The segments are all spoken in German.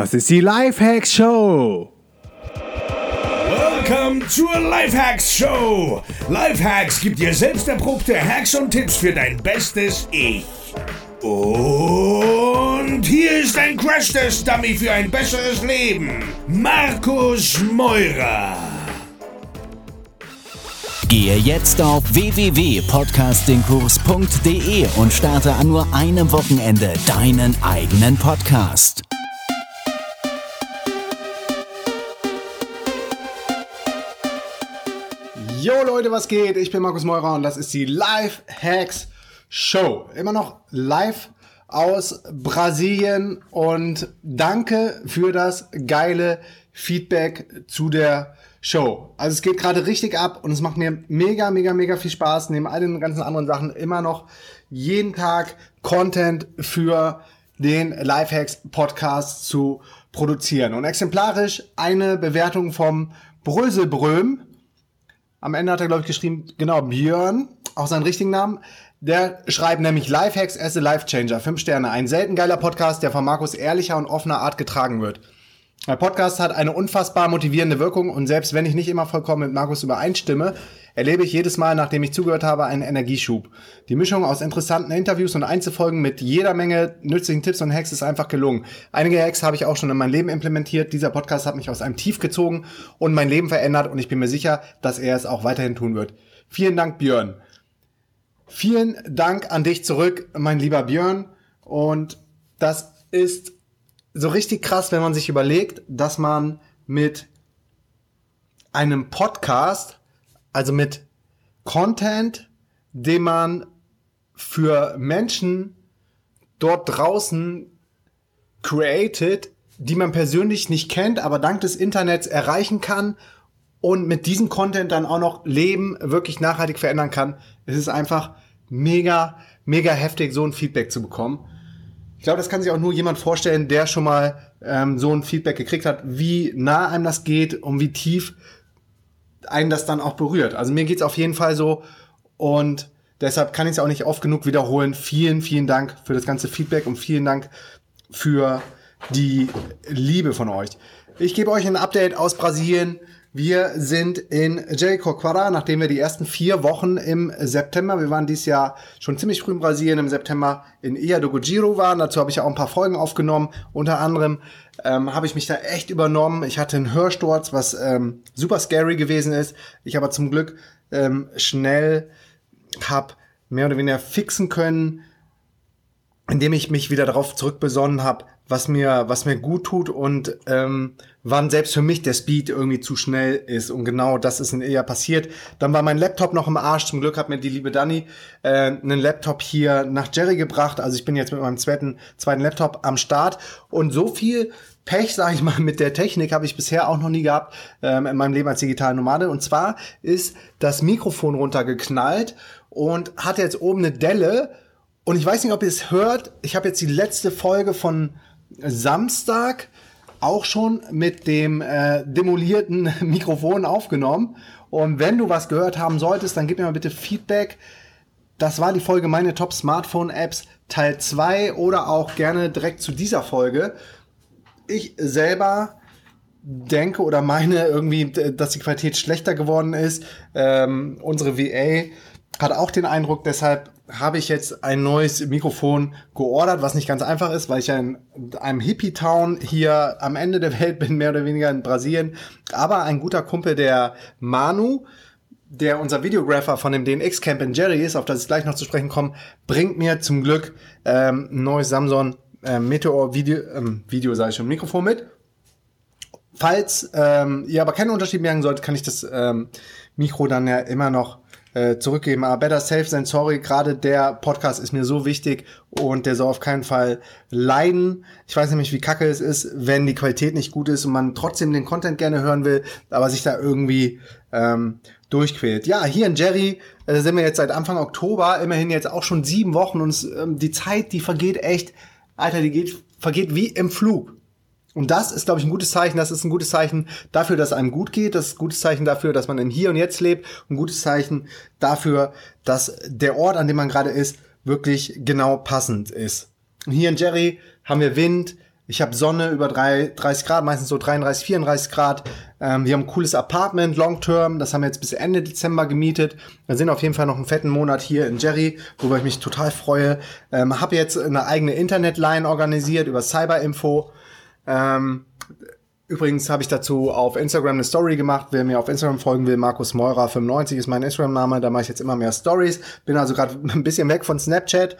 Das ist die Lifehacks Show. Welcome zur Lifehacks Show. Lifehacks gibt dir selbst erprobte Hacks und Tipps für dein bestes Ich. Und hier ist ein Crash-Test-Dummy für ein besseres Leben. Markus Meurer. Gehe jetzt auf www.podcastingkurs.de und starte an nur einem Wochenende deinen eigenen Podcast. Jo Leute, was geht? Ich bin Markus Meurer und das ist die Life Hacks Show. Immer noch live aus Brasilien und danke für das geile Feedback zu der Show. Also es geht gerade richtig ab und es macht mir mega, mega, mega viel Spaß, neben all den ganzen anderen Sachen immer noch jeden Tag Content für den Lifehacks Podcast zu produzieren. Und exemplarisch eine Bewertung vom Bröselbröm am Ende hat er, glaube ich, geschrieben, genau, Björn, auch seinen richtigen Namen. Der schreibt nämlich Lifehacks as a Life Changer. Fünf Sterne. Ein selten geiler Podcast, der von Markus ehrlicher und offener Art getragen wird. Der Podcast hat eine unfassbar motivierende Wirkung und selbst wenn ich nicht immer vollkommen mit Markus übereinstimme, erlebe ich jedes Mal, nachdem ich zugehört habe, einen Energieschub. Die Mischung aus interessanten Interviews und Einzelfolgen mit jeder Menge nützlichen Tipps und Hacks ist einfach gelungen. Einige Hacks habe ich auch schon in mein Leben implementiert. Dieser Podcast hat mich aus einem Tief gezogen und mein Leben verändert und ich bin mir sicher, dass er es auch weiterhin tun wird. Vielen Dank, Björn. Vielen Dank an dich zurück, mein lieber Björn. Und das ist so richtig krass, wenn man sich überlegt, dass man mit einem Podcast, also mit Content, den man für Menschen dort draußen created, die man persönlich nicht kennt, aber dank des Internets erreichen kann und mit diesem Content dann auch noch Leben wirklich nachhaltig verändern kann. Es ist einfach mega, mega heftig, so ein Feedback zu bekommen. Ich glaube, das kann sich auch nur jemand vorstellen, der schon mal ähm, so ein Feedback gekriegt hat, wie nah einem das geht und wie tief einen das dann auch berührt. Also mir geht's auf jeden Fall so und deshalb kann ich es auch nicht oft genug wiederholen. Vielen, vielen Dank für das ganze Feedback und vielen Dank für die Liebe von euch. Ich gebe euch ein Update aus Brasilien. Wir sind in Jericoacoara, nachdem wir die ersten vier Wochen im September, wir waren dieses Jahr schon ziemlich früh in Brasilien, im September in Ilha do Giro waren. Dazu habe ich auch ein paar Folgen aufgenommen. Unter anderem ähm, habe ich mich da echt übernommen. Ich hatte einen Hörsturz, was ähm, super scary gewesen ist. Ich aber zum Glück ähm, schnell habe mehr oder weniger fixen können, indem ich mich wieder darauf zurückbesonnen habe, was mir, was mir gut tut und ähm, wann selbst für mich der Speed irgendwie zu schnell ist. Und genau das ist in eher passiert. Dann war mein Laptop noch im Arsch. Zum Glück hat mir die liebe Dani äh, einen Laptop hier nach Jerry gebracht. Also ich bin jetzt mit meinem zweiten, zweiten Laptop am Start. Und so viel Pech, sage ich mal, mit der Technik habe ich bisher auch noch nie gehabt ähm, in meinem Leben als digitale Nomade. Und zwar ist das Mikrofon runtergeknallt und hat jetzt oben eine Delle. Und ich weiß nicht, ob ihr es hört. Ich habe jetzt die letzte Folge von Samstag auch schon mit dem äh, demolierten Mikrofon aufgenommen. Und wenn du was gehört haben solltest, dann gib mir mal bitte Feedback. Das war die Folge meine Top Smartphone Apps Teil 2 oder auch gerne direkt zu dieser Folge. Ich selber denke oder meine irgendwie, dass die Qualität schlechter geworden ist. Ähm, unsere VA hat auch den Eindruck, deshalb habe ich jetzt ein neues Mikrofon geordert, was nicht ganz einfach ist, weil ich ja in einem Hippie-Town hier am Ende der Welt bin, mehr oder weniger in Brasilien. Aber ein guter Kumpel, der Manu, der unser Videographer von dem DNX Camp in Jerry ist, auf das ich gleich noch zu sprechen komme, bringt mir zum Glück ähm, ein neues Samsung äh, Meteor Video, ähm, Video sage ich schon, Mikrofon mit. Falls ähm, ihr aber keinen Unterschied merken solltet, kann ich das ähm, Mikro dann ja immer noch äh, zurückgeben. Aber better safe than sorry. Gerade der Podcast ist mir so wichtig und der soll auf keinen Fall leiden. Ich weiß nämlich, wie kacke es ist, wenn die Qualität nicht gut ist und man trotzdem den Content gerne hören will, aber sich da irgendwie ähm, durchquält. Ja, hier in Jerry äh, sind wir jetzt seit Anfang Oktober, immerhin jetzt auch schon sieben Wochen und ähm, die Zeit, die vergeht echt, Alter, die geht, vergeht wie im Flug. Und das ist, glaube ich, ein gutes Zeichen. Das ist ein gutes Zeichen dafür, dass einem gut geht. Das ist ein gutes Zeichen dafür, dass man im Hier und Jetzt lebt. Ein gutes Zeichen dafür, dass der Ort, an dem man gerade ist, wirklich genau passend ist. Und hier in Jerry haben wir Wind. Ich habe Sonne über 3, 30 Grad, meistens so 33, 34 Grad. Ähm, wir haben ein cooles Apartment, Long Term. Das haben wir jetzt bis Ende Dezember gemietet. Wir sind auf jeden Fall noch einen fetten Monat hier in Jerry, worüber ich mich total freue. Ähm, habe jetzt eine eigene Internetline organisiert über Cyberinfo. Ähm, Übrigens habe ich dazu auf Instagram eine Story gemacht. Wer mir auf Instagram folgen will, Markus Meurer 95 ist mein Instagram-Name. Da mache ich jetzt immer mehr Stories. Bin also gerade ein bisschen weg von Snapchat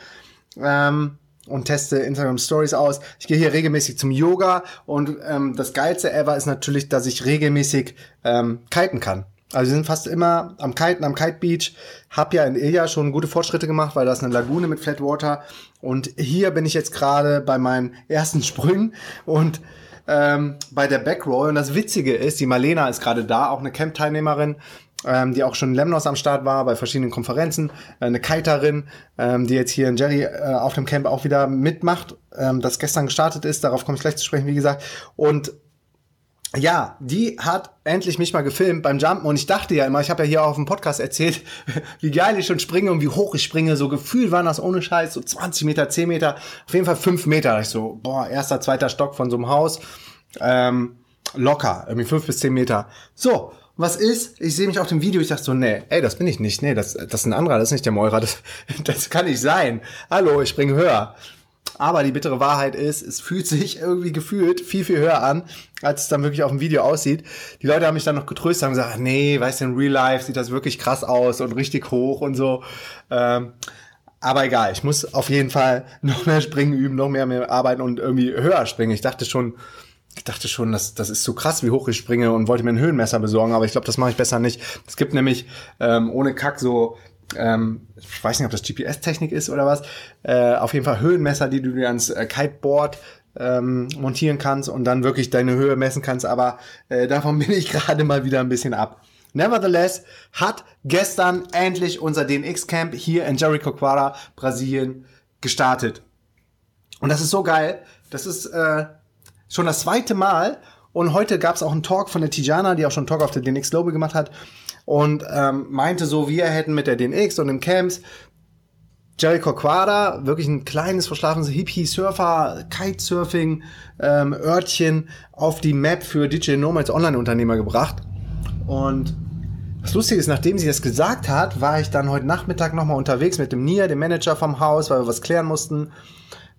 ähm, und teste Instagram Stories aus. Ich gehe hier regelmäßig zum Yoga und ähm, das geilste ever ist natürlich, dass ich regelmäßig ähm, kiten kann. Also wir sind fast immer am Kiten, am Kite Beach. Hab ja in Ilja schon gute Fortschritte gemacht, weil da ist eine Lagune mit Flatwater. Und hier bin ich jetzt gerade bei meinen ersten Sprüngen und ähm, bei der Backroll. Und das Witzige ist, die Marlena ist gerade da, auch eine Camp-Teilnehmerin, ähm, die auch schon in Lemnos am Start war, bei verschiedenen Konferenzen. Äh, eine Kiterin, ähm, die jetzt hier in Jerry äh, auf dem Camp auch wieder mitmacht, ähm, das gestern gestartet ist. Darauf komme ich gleich zu sprechen, wie gesagt. Und ja, die hat endlich mich mal gefilmt beim Jumpen und ich dachte ja immer, ich habe ja hier auch auf dem Podcast erzählt, wie geil ich schon springe und wie hoch ich springe. So gefühlt waren das ohne Scheiß so 20 Meter, 10 Meter, auf jeden Fall 5 Meter. Ich so, boah, erster, zweiter Stock von so einem Haus. Ähm, locker, irgendwie 5 bis 10 Meter. So, was ist? Ich sehe mich auf dem Video, ich dachte so, nee, ey, das bin ich nicht. Nee, das, das ist ein anderer, das ist nicht der Meurer, das, das kann nicht sein. Hallo, ich springe höher. Aber die bittere Wahrheit ist, es fühlt sich irgendwie gefühlt viel, viel höher an, als es dann wirklich auf dem Video aussieht. Die Leute haben mich dann noch getröstet, haben gesagt, nee, weißt du, in Real Life sieht das wirklich krass aus und richtig hoch und so. Ähm, aber egal, ich muss auf jeden Fall noch mehr springen üben, noch mehr, mehr arbeiten und irgendwie höher springen. Ich dachte schon, ich dachte schon, das, das ist so krass, wie hoch ich springe und wollte mir ein Höhenmesser besorgen, aber ich glaube, das mache ich besser nicht. Es gibt nämlich ähm, ohne Kack so ähm, ich weiß nicht, ob das GPS-Technik ist oder was, äh, auf jeden Fall Höhenmesser, die du dir ans äh, Kiteboard ähm, montieren kannst und dann wirklich deine Höhe messen kannst, aber äh, davon bin ich gerade mal wieder ein bisschen ab. Nevertheless hat gestern endlich unser DNX-Camp hier in Jericoacoara, Brasilien, gestartet. Und das ist so geil. Das ist äh, schon das zweite Mal. Und heute gab es auch einen Talk von der Tijana, die auch schon einen Talk auf der DNX Global gemacht hat und ähm, meinte so, wir hätten mit der DNX und den Camps Jericho Quada, wirklich ein kleines, verschlafenes Hippie-Surfer, Kitesurfing, ähm, Örtchen auf die Map für DJ Nomads Online-Unternehmer gebracht. Und das Lustige ist, nachdem sie das gesagt hat, war ich dann heute Nachmittag nochmal unterwegs mit dem Nia, dem Manager vom Haus, weil wir was klären mussten,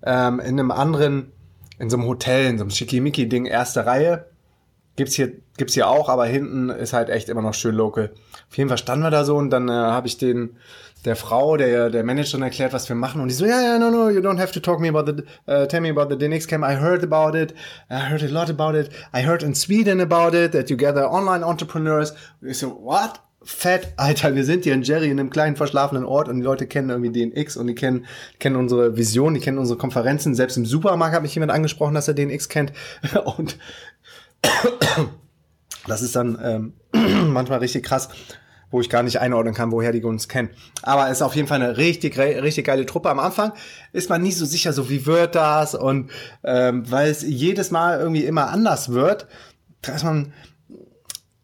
ähm, in einem anderen, in so einem Hotel, in so einem Schickimicki-Ding, erste Reihe. Gibt's hier, gibt's hier auch, aber hinten ist halt echt immer noch schön local. Auf jeden Fall standen wir da so und dann äh, habe ich den, der Frau, der, der Managerin erklärt, was wir machen. Und die so, ja, ja, no, no, you don't have to talk me about the, uh, tell me about the DNX Camp. I heard about it. I heard a lot about it. I heard in Sweden about it, that you gather online entrepreneurs. Und ich so, what? Fett, Alter, wir sind hier in Jerry in einem kleinen verschlafenen Ort und die Leute kennen irgendwie DNX und die kennen, kennen unsere Vision, die kennen unsere Konferenzen. Selbst im Supermarkt hat mich jemand angesprochen, dass er DNX kennt. Und das ist dann ähm, manchmal richtig krass, wo ich gar nicht einordnen kann, woher die uns kennen. Aber es ist auf jeden Fall eine richtig, richtig geile Truppe. Am Anfang ist man nie so sicher, so wie wird das und ähm, weil es jedes Mal irgendwie immer anders wird, da ist man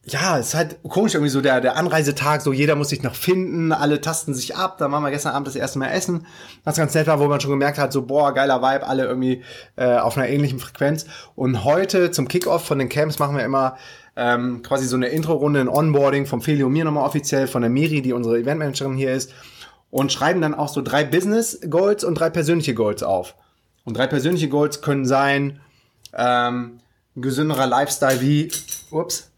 ja, es ist halt komisch irgendwie so der, der Anreisetag, so jeder muss sich noch finden, alle tasten sich ab, dann waren wir gestern Abend das erste Mal essen, was ganz nett war, wo man schon gemerkt hat, so boah, geiler Vibe, alle irgendwie äh, auf einer ähnlichen Frequenz und heute zum Kickoff von den Camps machen wir immer ähm, quasi so eine Intro-Runde, ein Onboarding vom Feli und mir nochmal offiziell, von der Miri, die unsere Eventmanagerin hier ist und schreiben dann auch so drei Business Goals und drei persönliche Goals auf. Und drei persönliche Goals können sein, ähm, gesünderer Lifestyle wie, ups,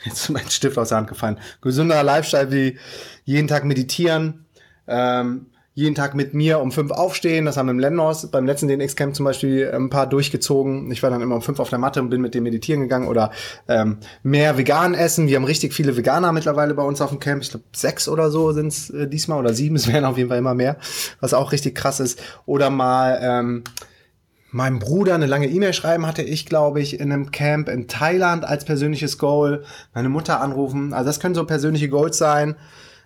jetzt ist mein Stift aus der Hand gefallen. Gesünderer Lifestyle wie jeden Tag meditieren, ähm, jeden Tag mit mir um fünf aufstehen. Das haben wir im Lennos beim letzten DNX-Camp zum Beispiel ein paar durchgezogen. Ich war dann immer um fünf auf der Matte und bin mit dem meditieren gegangen oder ähm, mehr vegan essen. Wir haben richtig viele Veganer mittlerweile bei uns auf dem Camp. Ich glaube sechs oder so sind es äh, diesmal oder sieben. Es werden auf jeden Fall immer mehr, was auch richtig krass ist. Oder mal ähm, meinem Bruder eine lange E-Mail schreiben hatte ich, glaube ich, in einem Camp in Thailand als persönliches Goal. Meine Mutter anrufen. Also das können so persönliche Goals sein.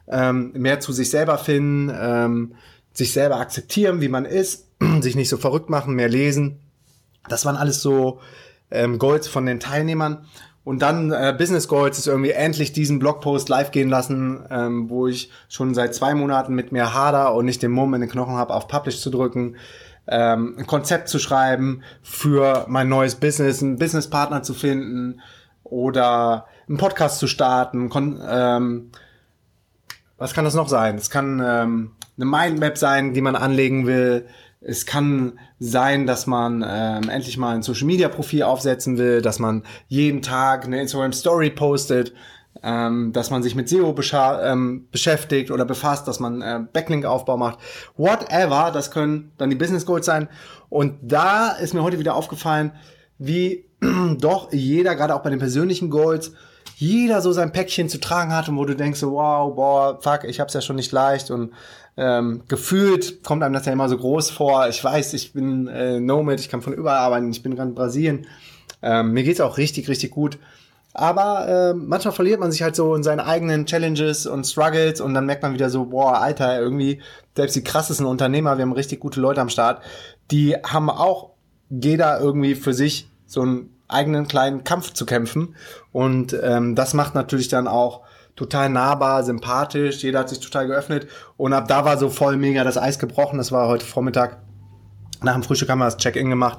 Ähm, mehr zu sich selber finden, ähm, sich selber akzeptieren, wie man ist, sich nicht so verrückt machen, mehr lesen. Das waren alles so ähm, Goals von den Teilnehmern. Und dann äh, Business Goals ist irgendwie endlich diesen Blogpost live gehen lassen, ähm, wo ich schon seit zwei Monaten mit mir hader und nicht den Mumm in den Knochen habe, auf Publish zu drücken ähm, ein Konzept zu schreiben für mein neues Business, einen Businesspartner zu finden oder einen Podcast zu starten. Kon ähm, was kann das noch sein? Es kann ähm, eine Mindmap sein, die man anlegen will. Es kann sein, dass man ähm, endlich mal ein Social Media Profil aufsetzen will, dass man jeden Tag eine Instagram Story postet, ähm, dass man sich mit SEO ähm, beschäftigt oder befasst, dass man äh, Backlink-Aufbau macht. Whatever, das können dann die Business Goals sein. Und da ist mir heute wieder aufgefallen, wie doch jeder, gerade auch bei den persönlichen Goals, jeder so sein Päckchen zu tragen hat und wo du denkst so, wow, boah, fuck, ich hab's ja schon nicht leicht und ähm, gefühlt kommt einem das ja immer so groß vor. Ich weiß, ich bin äh, Nomad, ich kann von überall arbeiten, ich bin gerade in Brasilien. Ähm, mir geht's auch richtig, richtig gut. Aber äh, manchmal verliert man sich halt so in seinen eigenen Challenges und Struggles und dann merkt man wieder so, boah, Alter, irgendwie, selbst die krassesten Unternehmer, wir haben richtig gute Leute am Start, die haben auch jeder irgendwie für sich so einen eigenen kleinen Kampf zu kämpfen. Und ähm, das macht natürlich dann auch total nahbar, sympathisch, jeder hat sich total geöffnet und ab da war so voll mega das Eis gebrochen. Das war heute Vormittag. Nach dem Frühstück haben wir das Check-in gemacht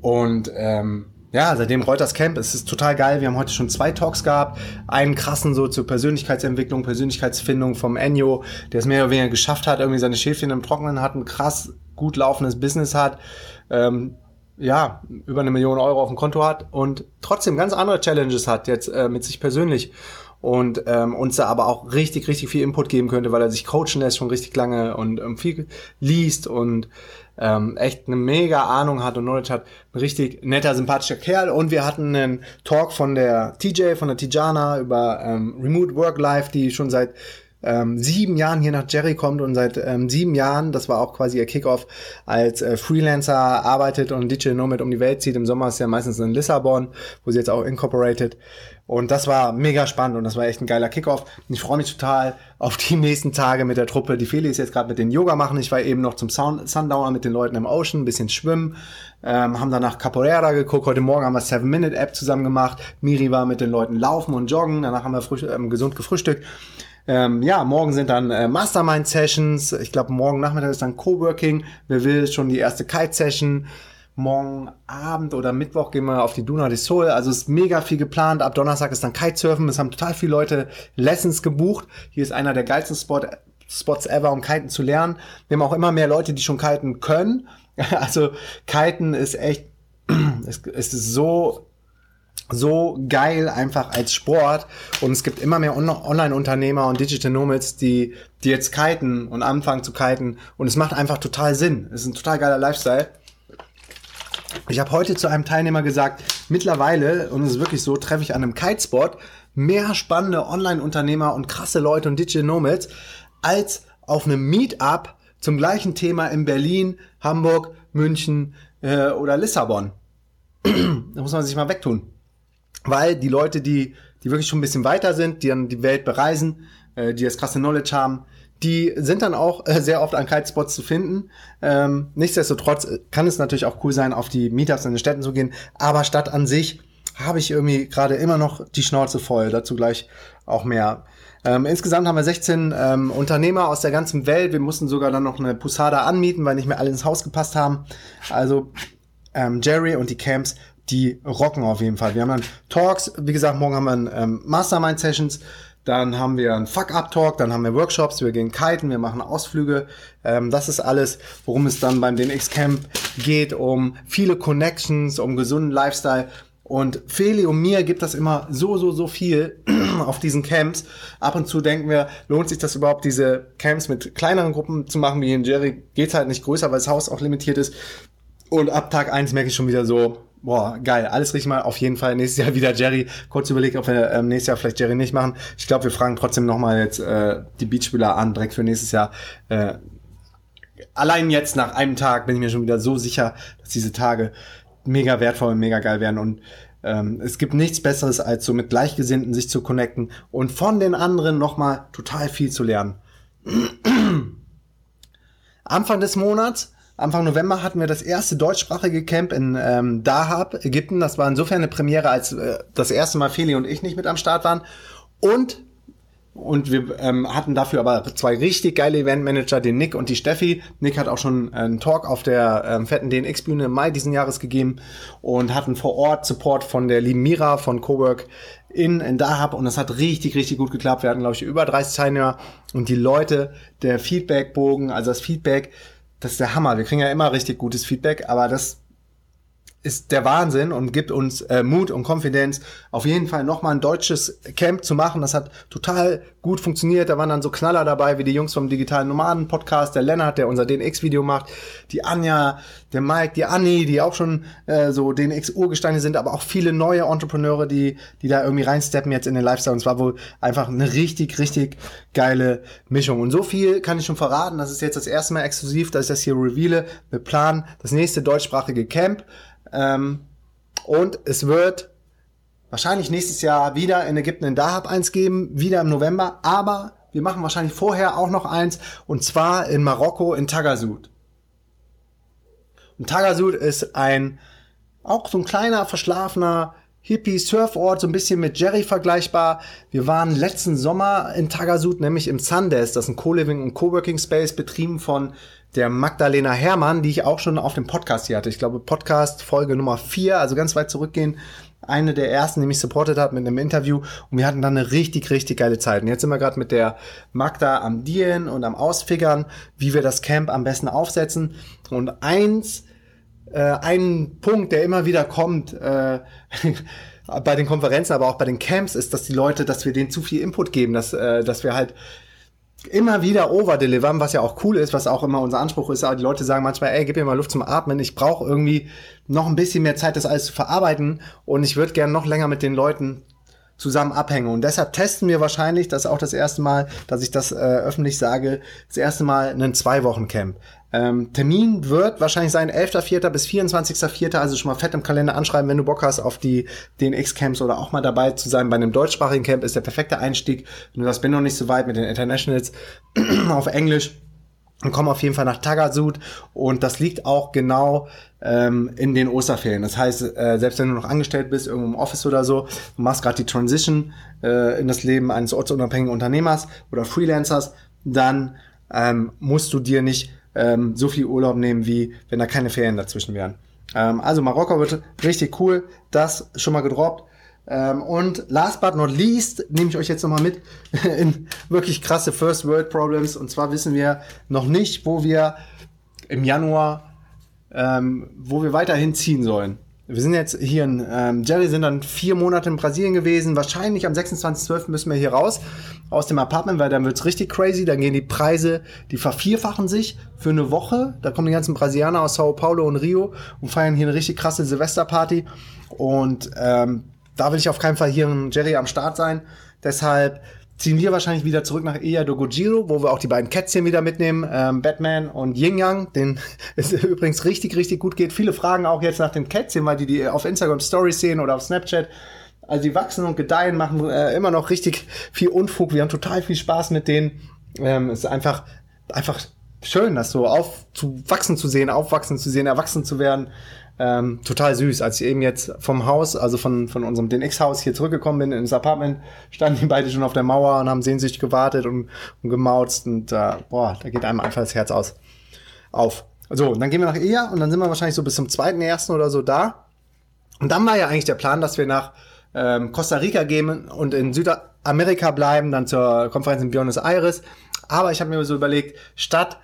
und ähm, ja, seitdem das Camp. Es ist total geil. Wir haben heute schon zwei Talks gehabt. Einen krassen so zur Persönlichkeitsentwicklung, Persönlichkeitsfindung vom Enyo, der es mehr oder weniger geschafft hat, irgendwie seine Schäfchen im Trockenen hat, ein krass gut laufendes Business hat, ähm, ja, über eine Million Euro auf dem Konto hat und trotzdem ganz andere Challenges hat jetzt äh, mit sich persönlich und ähm, uns da aber auch richtig, richtig viel Input geben könnte, weil er sich coachen lässt schon richtig lange und ähm, viel liest und ähm, echt eine mega Ahnung hat und Knowledge hat. Ein richtig netter, sympathischer Kerl. Und wir hatten einen Talk von der TJ, von der Tijana über ähm, Remote Work Life, die schon seit ähm, sieben Jahren hier nach Jerry kommt und seit ähm, sieben Jahren, das war auch quasi ihr Kickoff, als äh, Freelancer arbeitet und Digital Nomad um die Welt zieht. Im Sommer ist ja meistens in Lissabon, wo sie jetzt auch incorporated. Und das war mega spannend und das war echt ein geiler Kickoff. Ich freue mich total auf die nächsten Tage mit der Truppe. Die Feli ist jetzt gerade mit den Yoga machen. Ich war eben noch zum Sound Sundowner mit den Leuten im Ocean, ein bisschen schwimmen, ähm, haben danach Capoeira geguckt. Heute Morgen haben wir Seven Minute App zusammen gemacht. Miri war mit den Leuten laufen und joggen. Danach haben wir ähm, gesund gefrühstückt. Ähm, ja, morgen sind dann äh, Mastermind-Sessions. Ich glaube, morgen Nachmittag ist dann Coworking. Wer will schon die erste Kite-Session morgen Abend oder Mittwoch gehen wir auf die Duna de Sol. Also ist mega viel geplant. Ab Donnerstag ist dann Kitesurfen. Es haben total viele Leute Lessons gebucht. Hier ist einer der geilsten Spot, Spots ever, um Kiten zu lernen. Wir haben auch immer mehr Leute, die schon kiten können. Also Kiten ist echt, es ist so so geil einfach als Sport und es gibt immer mehr Online-Unternehmer und Digital Nomads, die, die jetzt kiten und anfangen zu kiten und es macht einfach total Sinn. Es ist ein total geiler Lifestyle ich habe heute zu einem Teilnehmer gesagt, mittlerweile, und es ist wirklich so, treffe ich an einem Kitespot mehr spannende Online-Unternehmer und krasse Leute und Digital Nomads als auf einem Meetup zum gleichen Thema in Berlin, Hamburg, München äh, oder Lissabon. da muss man sich mal wegtun. Weil die Leute, die, die wirklich schon ein bisschen weiter sind, die dann die Welt bereisen, äh, die das krasse Knowledge haben, die sind dann auch äh, sehr oft an Kitespots zu finden. Ähm, nichtsdestotrotz kann es natürlich auch cool sein, auf die Meetups in den Städten zu gehen. Aber Stadt an sich habe ich irgendwie gerade immer noch die Schnauze voll. Dazu gleich auch mehr. Ähm, insgesamt haben wir 16 ähm, Unternehmer aus der ganzen Welt. Wir mussten sogar dann noch eine Pusada anmieten, weil nicht mehr alle ins Haus gepasst haben. Also ähm, Jerry und die Camps, die rocken auf jeden Fall. Wir haben dann Talks. Wie gesagt, morgen haben wir ähm, Mastermind-Sessions. Dann haben wir einen Fuck-Up-Talk, dann haben wir Workshops, wir gehen kiten, wir machen Ausflüge. Ähm, das ist alles, worum es dann beim DNX Camp geht, um viele Connections, um gesunden Lifestyle. Und Feli und mir gibt das immer so, so, so viel auf diesen Camps. Ab und zu denken wir, lohnt sich das überhaupt, diese Camps mit kleineren Gruppen zu machen, wie in Jerry? Geht's halt nicht größer, weil das Haus auch limitiert ist. Und ab Tag eins merke ich schon wieder so, Boah, geil. Alles richtig mal. Auf jeden Fall nächstes Jahr wieder Jerry. Kurz überlegt, ob wir ähm, nächstes Jahr vielleicht Jerry nicht machen. Ich glaube, wir fragen trotzdem nochmal jetzt äh, die Beachspieler an, direkt für nächstes Jahr. Äh, allein jetzt nach einem Tag bin ich mir schon wieder so sicher, dass diese Tage mega wertvoll und mega geil werden. Und ähm, es gibt nichts Besseres, als so mit Gleichgesinnten sich zu connecten und von den anderen nochmal total viel zu lernen. Anfang des Monats Anfang November hatten wir das erste deutschsprachige Camp in ähm, Dahab, Ägypten. Das war insofern eine Premiere, als äh, das erste Mal Feli und ich nicht mit am Start waren. Und Und wir ähm, hatten dafür aber zwei richtig geile Eventmanager, den Nick und die Steffi. Nick hat auch schon einen Talk auf der ähm, fetten DNX-Bühne im Mai diesen Jahres gegeben und hatten vor Ort Support von der lieben Mira von Cowork in, in Dahab und das hat richtig, richtig gut geklappt. Wir hatten, glaube ich, über 30 Teilnehmer und die Leute, der Feedbackbogen, also das Feedback, das ist der Hammer. Wir kriegen ja immer richtig gutes Feedback, aber das ist der Wahnsinn und gibt uns äh, Mut und Konfidenz, auf jeden Fall nochmal ein deutsches Camp zu machen. Das hat total gut funktioniert. Da waren dann so Knaller dabei, wie die Jungs vom Digitalen Nomaden Podcast, der Lennart, der unser DNX-Video macht, die Anja, der Mike, die Anni, die auch schon äh, so DNX-Urgesteine sind, aber auch viele neue Entrepreneure, die, die da irgendwie reinsteppen jetzt in den Lifestyle. Und es war wohl einfach eine richtig, richtig geile Mischung. Und so viel kann ich schon verraten. Das ist jetzt das erste Mal exklusiv, dass ich das hier reveale. Wir planen das nächste deutschsprachige Camp. Ähm, und es wird wahrscheinlich nächstes Jahr wieder in Ägypten in Dahab eins geben, wieder im November, aber wir machen wahrscheinlich vorher auch noch eins und zwar in Marokko in Tagasud. Und Tagasud ist ein auch so ein kleiner verschlafener Hippie-Surfort, so ein bisschen mit Jerry vergleichbar. Wir waren letzten Sommer in Tagasud, nämlich im Sundays, das ist ein Co-Living und Coworking Space, betrieben von der Magdalena Hermann, die ich auch schon auf dem Podcast hier hatte. Ich glaube, Podcast Folge Nummer vier, also ganz weit zurückgehen. Eine der ersten, die mich supportet hat mit einem Interview. Und wir hatten dann eine richtig, richtig geile Zeit. Und jetzt sind wir gerade mit der Magda am Dealen und am Ausfigern, wie wir das Camp am besten aufsetzen. Und eins, äh, ein Punkt, der immer wieder kommt, äh, bei den Konferenzen, aber auch bei den Camps, ist, dass die Leute, dass wir denen zu viel Input geben, dass, äh, dass wir halt immer wieder overdelivern, was ja auch cool ist, was auch immer unser Anspruch ist. Aber die Leute sagen manchmal, ey, gib mir mal Luft zum Atmen. Ich brauche irgendwie noch ein bisschen mehr Zeit, das alles zu verarbeiten. Und ich würde gerne noch länger mit den Leuten zusammen abhängen. Und deshalb testen wir wahrscheinlich, das ist auch das erste Mal, dass ich das äh, öffentlich sage, das erste Mal einen Zwei-Wochen-Camp. Ähm, Termin wird wahrscheinlich sein 11.04. bis 24.04. Also schon mal fett im Kalender anschreiben, wenn du Bock hast auf die DNX-Camps oder auch mal dabei zu sein. Bei einem deutschsprachigen Camp ist der perfekte Einstieg. Wenn du das bin noch nicht so weit mit den Internationals auf Englisch. Und komm auf jeden Fall nach Tagasud und das liegt auch genau ähm, in den Osterferien. Das heißt, äh, selbst wenn du noch angestellt bist, irgendwo im Office oder so, du machst gerade die Transition äh, in das Leben eines ortsunabhängigen Unternehmers oder Freelancers, dann ähm, musst du dir nicht ähm, so viel Urlaub nehmen, wie wenn da keine Ferien dazwischen wären. Ähm, also Marokko wird richtig cool, das schon mal gedroppt. Ähm, und last but not least nehme ich euch jetzt nochmal mit in wirklich krasse First World Problems. Und zwar wissen wir noch nicht, wo wir im Januar, ähm, wo wir weiterhin ziehen sollen. Wir sind jetzt hier in ähm, Jerry, sind dann vier Monate in Brasilien gewesen. Wahrscheinlich am 26.12. müssen wir hier raus aus dem Apartment, weil dann wird's richtig crazy. Dann gehen die Preise, die vervierfachen sich für eine Woche. Da kommen die ganzen Brasilianer aus Sao Paulo und Rio und feiern hier eine richtig krasse Silvesterparty. Und ähm, da will ich auf keinen Fall hier in Jerry am Start sein. Deshalb ziehen wir wahrscheinlich wieder zurück nach Eya do Gojiro, wo wir auch die beiden Kätzchen wieder mitnehmen, ähm, Batman und Yin Yang, den es übrigens richtig, richtig gut geht. Viele fragen auch jetzt nach den Kätzchen, weil die die auf Instagram Stories sehen oder auf Snapchat. Also die wachsen und gedeihen, machen äh, immer noch richtig viel Unfug. Wir haben total viel Spaß mit denen. Ähm, es ist einfach, einfach schön, das so aufzuwachsen zu sehen, aufwachsen zu sehen, erwachsen zu werden. Ähm, total süß. Als ich eben jetzt vom Haus, also von, von unserem DNX-Haus hier zurückgekommen bin ins Apartment, standen die beide schon auf der Mauer und haben sehnsüchtig gewartet und, und gemauzt und äh, boah, da geht einem einfach das Herz aus. Auf. So, und dann gehen wir nach Eja und dann sind wir wahrscheinlich so bis zum zweiten ersten oder so da. Und dann war ja eigentlich der Plan, dass wir nach ähm, Costa Rica gehen und in Südamerika bleiben, dann zur Konferenz in Buenos Aires. Aber ich habe mir so überlegt, statt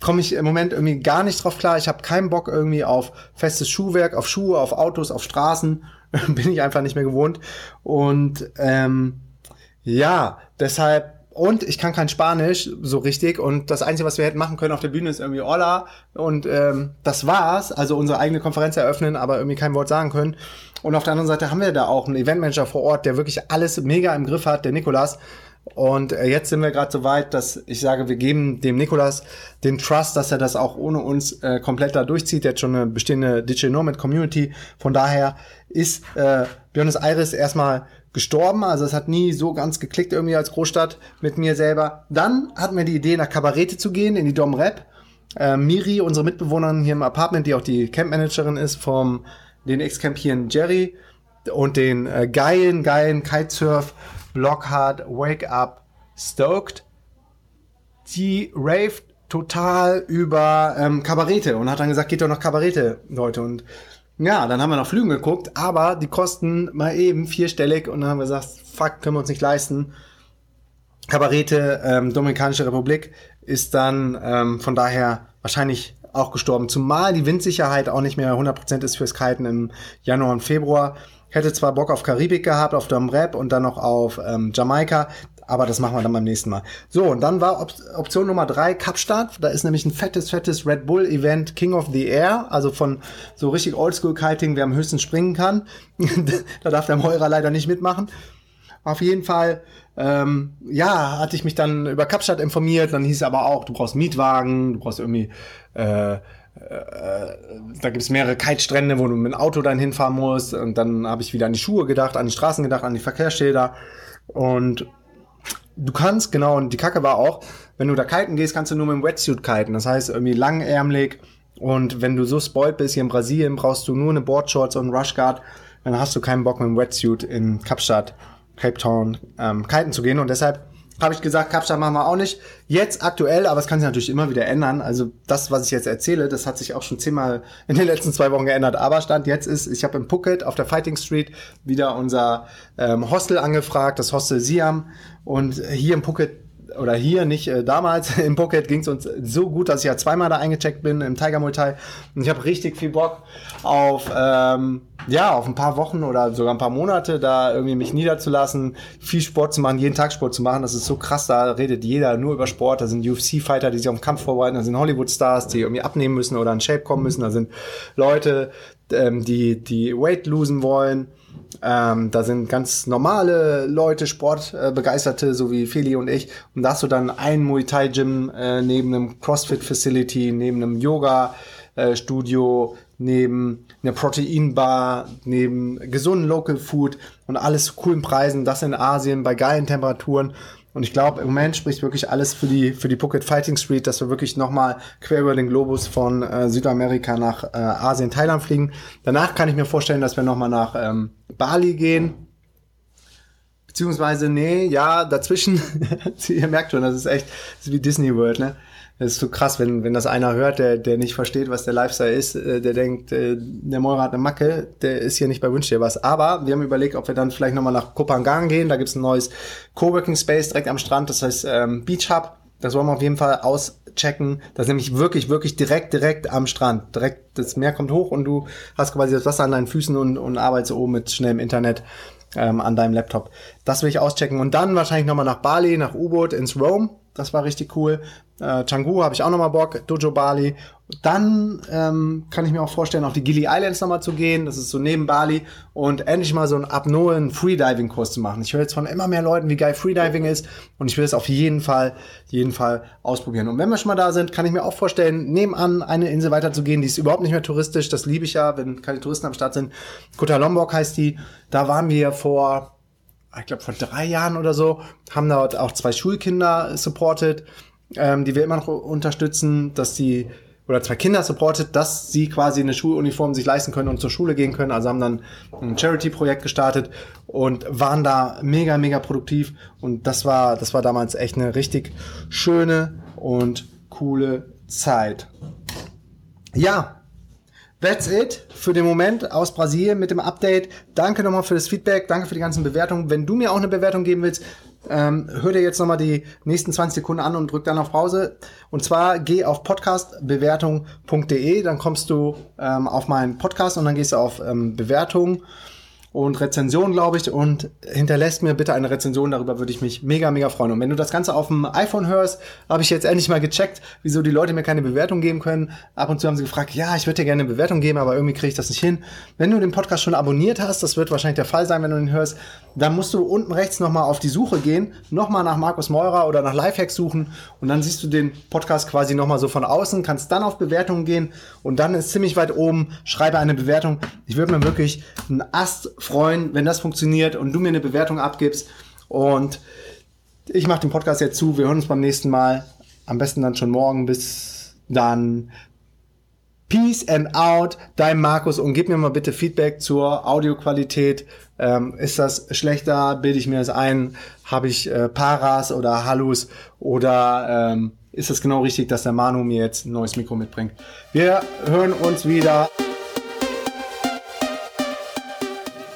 komme ich im Moment irgendwie gar nicht drauf klar. Ich habe keinen Bock irgendwie auf festes Schuhwerk, auf Schuhe, auf Autos, auf Straßen. Bin ich einfach nicht mehr gewohnt. Und ähm, ja, deshalb und ich kann kein Spanisch so richtig und das Einzige, was wir hätten machen können auf der Bühne ist irgendwie Hola und ähm, das war's, also unsere eigene Konferenz eröffnen, aber irgendwie kein Wort sagen können. Und auf der anderen Seite haben wir da auch einen Eventmanager vor Ort, der wirklich alles mega im Griff hat, der Nikolas, und äh, jetzt sind wir gerade so weit, dass ich sage, wir geben dem Nikolas den Trust, dass er das auch ohne uns äh, komplett da durchzieht. Er hat schon eine bestehende Digital Nomad Community. Von daher ist äh, Buenos Aires erstmal gestorben. Also es hat nie so ganz geklickt irgendwie als Großstadt mit mir selber. Dann hatten wir die Idee, nach Kabarete zu gehen, in die Dom Rap. Äh, Miri, unsere Mitbewohnerin hier im Apartment, die auch die Campmanagerin ist vom den Ex-Camp hier in Jerry und den äh, geilen, geilen Kitesurf Blockhard, Wake Up, stoked. Die raved total über ähm, Kabarette und hat dann gesagt, geht doch noch Kabarette, Leute. Und ja, dann haben wir nach Flügen geguckt, aber die kosten mal eben vierstellig und dann haben wir gesagt, fuck, können wir uns nicht leisten. Kabarette, ähm, Dominikanische Republik ist dann ähm, von daher wahrscheinlich auch gestorben. Zumal die Windsicherheit auch nicht mehr 100% ist fürs Kiten im Januar und Februar. Hätte zwar Bock auf Karibik gehabt, auf Dom Rap und dann noch auf ähm, Jamaika, aber das machen wir dann beim nächsten Mal. So, und dann war Op Option Nummer drei Kapstadt. Da ist nämlich ein fettes, fettes Red Bull Event King of the Air, also von so richtig Oldschool Kiting, wer am höchsten springen kann. da darf der Meurer leider nicht mitmachen. Auf jeden Fall, ähm, ja, hatte ich mich dann über Kapstadt informiert. Dann hieß es aber auch, du brauchst Mietwagen, du brauchst irgendwie, äh, da gibt es mehrere Kitestrände, wo du mit dem Auto dann hinfahren musst. Und dann habe ich wieder an die Schuhe gedacht, an die Straßen gedacht, an die Verkehrsschilder. Und du kannst, genau, und die Kacke war auch, wenn du da kiten gehst, kannst du nur mit dem Wetsuit kiten. Das heißt, irgendwie langärmlich. Und wenn du so spoilt bist hier in Brasilien, brauchst du nur eine Boardshorts und Rushguard. Dann hast du keinen Bock mit dem Wetsuit in Kapstadt Cape Town ähm, kiten zu gehen. Und deshalb habe ich gesagt, Kapstadt machen wir auch nicht. Jetzt aktuell, aber es kann sich natürlich immer wieder ändern. Also das, was ich jetzt erzähle, das hat sich auch schon zehnmal in den letzten zwei Wochen geändert. Aber Stand jetzt ist, ich habe in Phuket auf der Fighting Street wieder unser ähm, Hostel angefragt, das Hostel Siam. Und hier in Phuket oder hier nicht äh, damals im Phuket ging es uns so gut, dass ich ja zweimal da eingecheckt bin im Tiger Muay Thai und ich habe richtig viel Bock auf ähm, ja auf ein paar Wochen oder sogar ein paar Monate da irgendwie mich niederzulassen, viel Sport zu machen, jeden Tag Sport zu machen. Das ist so krass, da redet jeder nur über Sport. Da sind UFC Fighter, die sich auf den Kampf vorbereiten, da sind Hollywood Stars, die irgendwie abnehmen müssen oder in Shape kommen müssen, da sind Leute, ähm, die die Weight losen wollen ähm, da sind ganz normale Leute, Sportbegeisterte, so wie Feli und ich. Und da hast du dann ein Muay Thai Gym äh, neben einem CrossFit Facility, neben einem Yoga äh, Studio, neben einer Proteinbar, neben gesunden Local Food und alles zu coolen Preisen. Das in Asien bei geilen Temperaturen. Und ich glaube, im Moment spricht wirklich alles für die, für die Phuket Fighting Street, dass wir wirklich nochmal quer über den Globus von äh, Südamerika nach äh, Asien, Thailand fliegen. Danach kann ich mir vorstellen, dass wir nochmal nach ähm, Bali gehen. Beziehungsweise, nee, ja, dazwischen, ihr merkt schon, das ist echt, das ist wie Disney World, ne? Das ist so krass, wenn, wenn das einer hört, der, der nicht versteht, was der Lifestyle ist, äh, der denkt, äh, der Meurer hat eine Macke, der ist hier nicht bei Wünsch dir was. Aber wir haben überlegt, ob wir dann vielleicht nochmal nach Kopangan gehen. Da gibt's ein neues Coworking Space direkt am Strand, das heißt ähm, Beach Hub. Das wollen wir auf jeden Fall auschecken. Das ist nämlich wirklich, wirklich direkt, direkt am Strand. Direkt, das Meer kommt hoch und du hast quasi das Wasser an deinen Füßen und, und arbeitest oben mit schnellem Internet ähm, an deinem Laptop. Das will ich auschecken. Und dann wahrscheinlich nochmal nach Bali, nach U-Boot, ins Rome. Das war richtig cool. Äh, Canggu habe ich auch nochmal Bock, Dojo Bali. Dann ähm, kann ich mir auch vorstellen, auf die Gili Islands nochmal zu gehen. Das ist so neben Bali. Und endlich mal so einen apnoen Freediving-Kurs zu machen. Ich höre jetzt von immer mehr Leuten, wie geil Freediving ist. Und ich will es auf jeden Fall, jeden Fall ausprobieren. Und wenn wir schon mal da sind, kann ich mir auch vorstellen, nebenan eine Insel weiter zu gehen. Die ist überhaupt nicht mehr touristisch. Das liebe ich ja, wenn keine Touristen am Start sind. Kota Lombok heißt die. Da waren wir vor ich glaube vor drei Jahren oder so, haben dort auch zwei Schulkinder supported, ähm, die wir immer noch unterstützen, dass die oder zwei Kinder supportet, dass sie quasi eine Schuluniform sich leisten können und zur Schule gehen können. Also haben dann ein Charity-Projekt gestartet und waren da mega, mega produktiv. Und das war, das war damals echt eine richtig schöne und coole Zeit. Ja, That's it für den Moment aus Brasilien mit dem Update. Danke nochmal für das Feedback, danke für die ganzen Bewertungen. Wenn du mir auch eine Bewertung geben willst, ähm, hör dir jetzt nochmal die nächsten 20 Sekunden an und drück dann auf Pause. Und zwar geh auf podcastbewertung.de, dann kommst du ähm, auf meinen Podcast und dann gehst du auf ähm, Bewertung und Rezension, glaube ich, und hinterlässt mir bitte eine Rezension, darüber würde ich mich mega, mega freuen. Und wenn du das Ganze auf dem iPhone hörst, habe ich jetzt endlich mal gecheckt, wieso die Leute mir keine Bewertung geben können. Ab und zu haben sie gefragt, ja, ich würde dir gerne eine Bewertung geben, aber irgendwie kriege ich das nicht hin. Wenn du den Podcast schon abonniert hast, das wird wahrscheinlich der Fall sein, wenn du ihn hörst, dann musst du unten rechts nochmal auf die Suche gehen, nochmal nach Markus Meurer oder nach Lifehacks suchen und dann siehst du den Podcast quasi nochmal so von außen, kannst dann auf Bewertungen gehen und dann ist ziemlich weit oben, schreibe eine Bewertung. Ich würde mir wirklich einen Ast freuen, wenn das funktioniert und du mir eine Bewertung abgibst. Und ich mache den Podcast jetzt zu. Wir hören uns beim nächsten Mal. Am besten dann schon morgen. Bis dann. Peace and out, dein Markus und gib mir mal bitte Feedback zur Audioqualität. Ähm, ist das schlechter? Bilde ich mir das ein? Habe ich äh, Paras oder Hallus? Oder ähm, ist es genau richtig, dass der Manu mir jetzt ein neues Mikro mitbringt? Wir hören uns wieder.